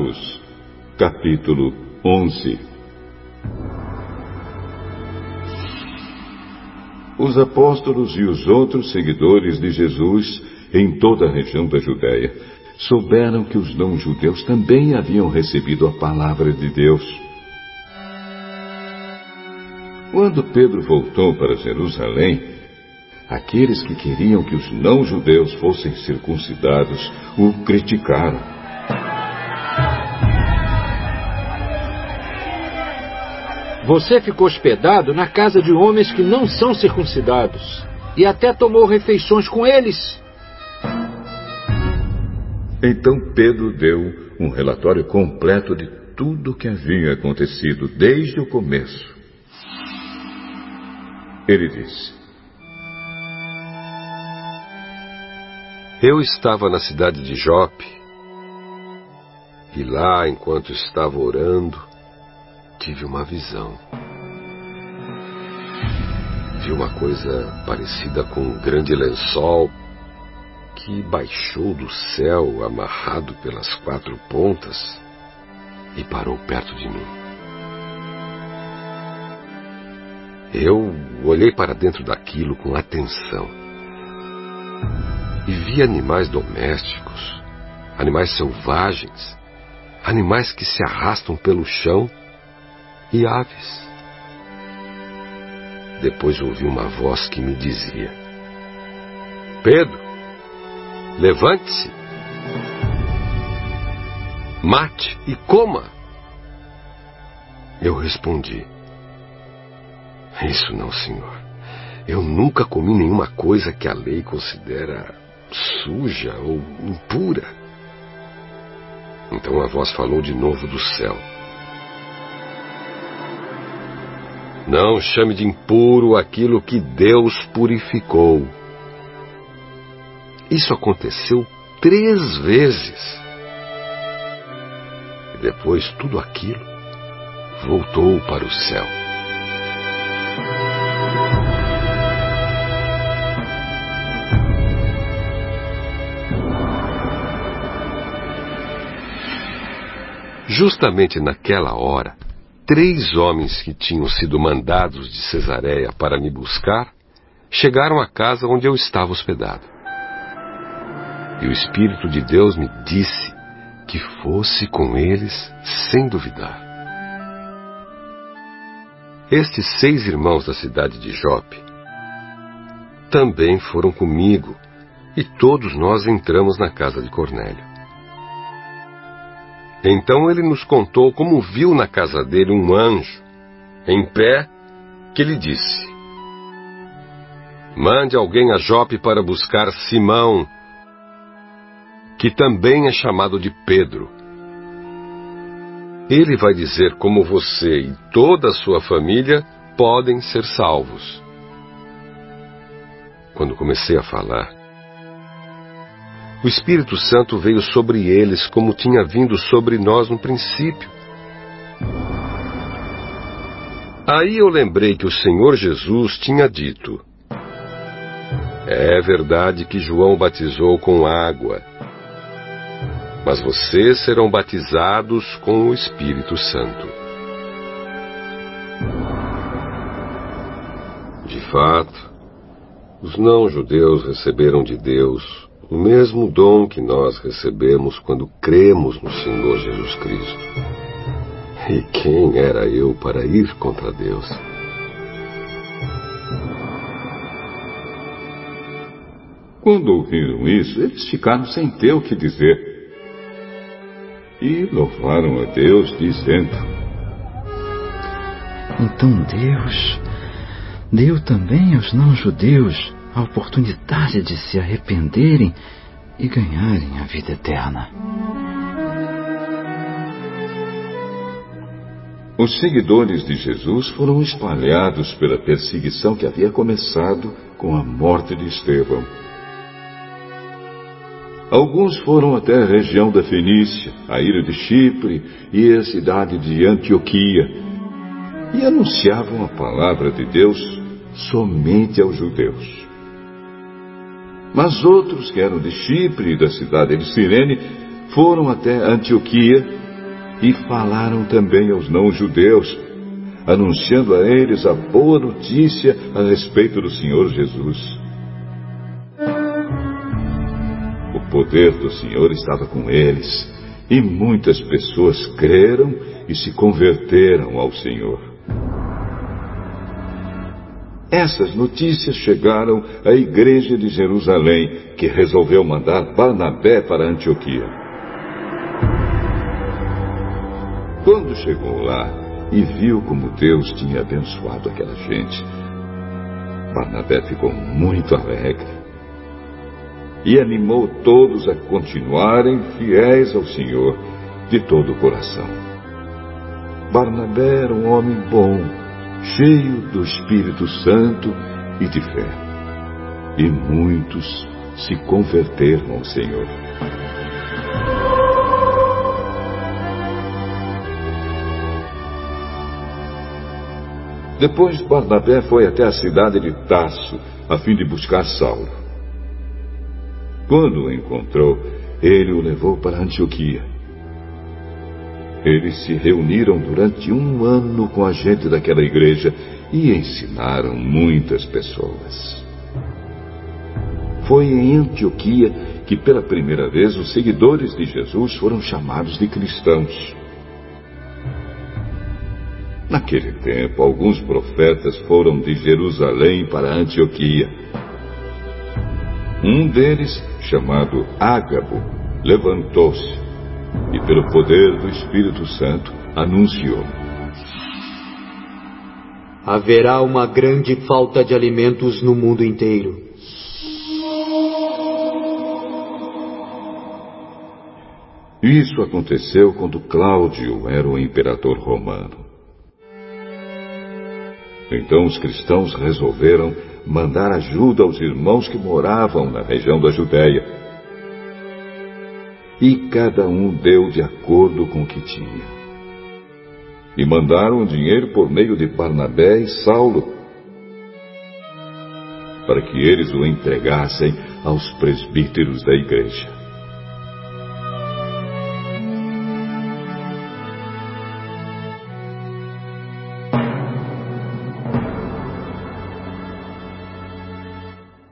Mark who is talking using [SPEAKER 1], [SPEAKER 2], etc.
[SPEAKER 1] Atos, capítulo 11 Os apóstolos e os outros seguidores de Jesus em toda a região da Judéia souberam que os não-judeus também haviam recebido a palavra de Deus. Quando Pedro voltou para Jerusalém, aqueles que queriam que os não-judeus fossem circuncidados o criticaram.
[SPEAKER 2] Você ficou hospedado na casa de homens que não são circuncidados e até tomou refeições com eles.
[SPEAKER 1] Então Pedro deu um relatório completo de tudo o que havia acontecido desde o começo. Ele disse:
[SPEAKER 3] Eu estava na cidade de Jope e lá, enquanto estava orando, tive uma visão. Vi uma coisa parecida com um grande lençol que baixou do céu, amarrado pelas quatro pontas, e parou perto de mim. Eu olhei para dentro daquilo com atenção e vi animais domésticos, animais selvagens, animais que se arrastam pelo chão e aves. Depois ouvi uma voz que me dizia: Pedro, Levante-se, mate e coma. Eu respondi: Isso não, senhor. Eu nunca comi nenhuma coisa que a lei considera suja ou impura. Então a voz falou de novo do céu. Não chame de impuro aquilo que Deus purificou. Isso aconteceu três vezes. E depois tudo aquilo voltou para o céu. Justamente naquela hora, três homens que tinham sido mandados de Cesareia para me buscar chegaram à casa onde eu estava hospedado. E o Espírito de Deus me disse que fosse com eles sem duvidar. Estes seis irmãos da cidade de Jope também foram comigo, e todos nós entramos na casa de Cornélio. Então ele nos contou como viu na casa dele um anjo, em pé, que lhe disse: Mande alguém a Jope para buscar Simão, que também é chamado de Pedro. Ele vai dizer como você e toda a sua família podem ser salvos. Quando comecei a falar, o Espírito Santo veio sobre eles como tinha vindo sobre nós no princípio. Aí eu lembrei que o Senhor Jesus tinha dito: É verdade que João batizou com água, mas vocês serão batizados com o Espírito Santo. De fato, os não-judeus receberam de Deus o mesmo dom que nós recebemos quando cremos no Senhor Jesus Cristo. E quem era eu para ir contra Deus?
[SPEAKER 1] Quando ouviram isso, eles ficaram sem ter o que dizer e louvaram a Deus, dizendo:
[SPEAKER 4] Então Deus deu também aos não-judeus a oportunidade de se arrependerem e ganharem a vida eterna.
[SPEAKER 1] Os seguidores de Jesus foram espalhados pela perseguição que havia começado com a morte de Estevão. Alguns foram até a região da Fenícia, a ilha de Chipre e a cidade de Antioquia, e anunciavam a palavra de Deus somente aos judeus. Mas outros que eram de Chipre e da cidade de Cirene foram até Antioquia e falaram também aos não-judeus, anunciando a eles a boa notícia a respeito do Senhor Jesus. O poder do Senhor estava com eles, e muitas pessoas creram e se converteram ao Senhor. Essas notícias chegaram à igreja de Jerusalém, que resolveu mandar Barnabé para Antioquia. Quando chegou lá e viu como Deus tinha abençoado aquela gente, Barnabé ficou muito alegre e animou todos a continuarem fiéis ao Senhor de todo o coração. Barnabé era um homem bom cheio do Espírito Santo e de fé. E muitos se converteram ao Senhor. Depois Barnabé foi até a cidade de Tarso, a fim de buscar Saulo. Quando o encontrou, ele o levou para Antioquia. Eles se reuniram durante um ano com a gente daquela igreja e ensinaram muitas pessoas. Foi em Antioquia que pela primeira vez os seguidores de Jesus foram chamados de cristãos. Naquele tempo, alguns profetas foram de Jerusalém para Antioquia. Um deles, chamado Ágabo, levantou-se e, pelo poder do Espírito Santo, anunciou:
[SPEAKER 5] Haverá uma grande falta de alimentos no mundo inteiro.
[SPEAKER 1] Isso aconteceu quando Cláudio era o imperador romano. Então os cristãos resolveram mandar ajuda aos irmãos que moravam na região da Judéia e cada um deu de acordo com o que tinha. E mandaram o dinheiro por meio de Barnabé e Saulo, para que eles o entregassem aos presbíteros da igreja.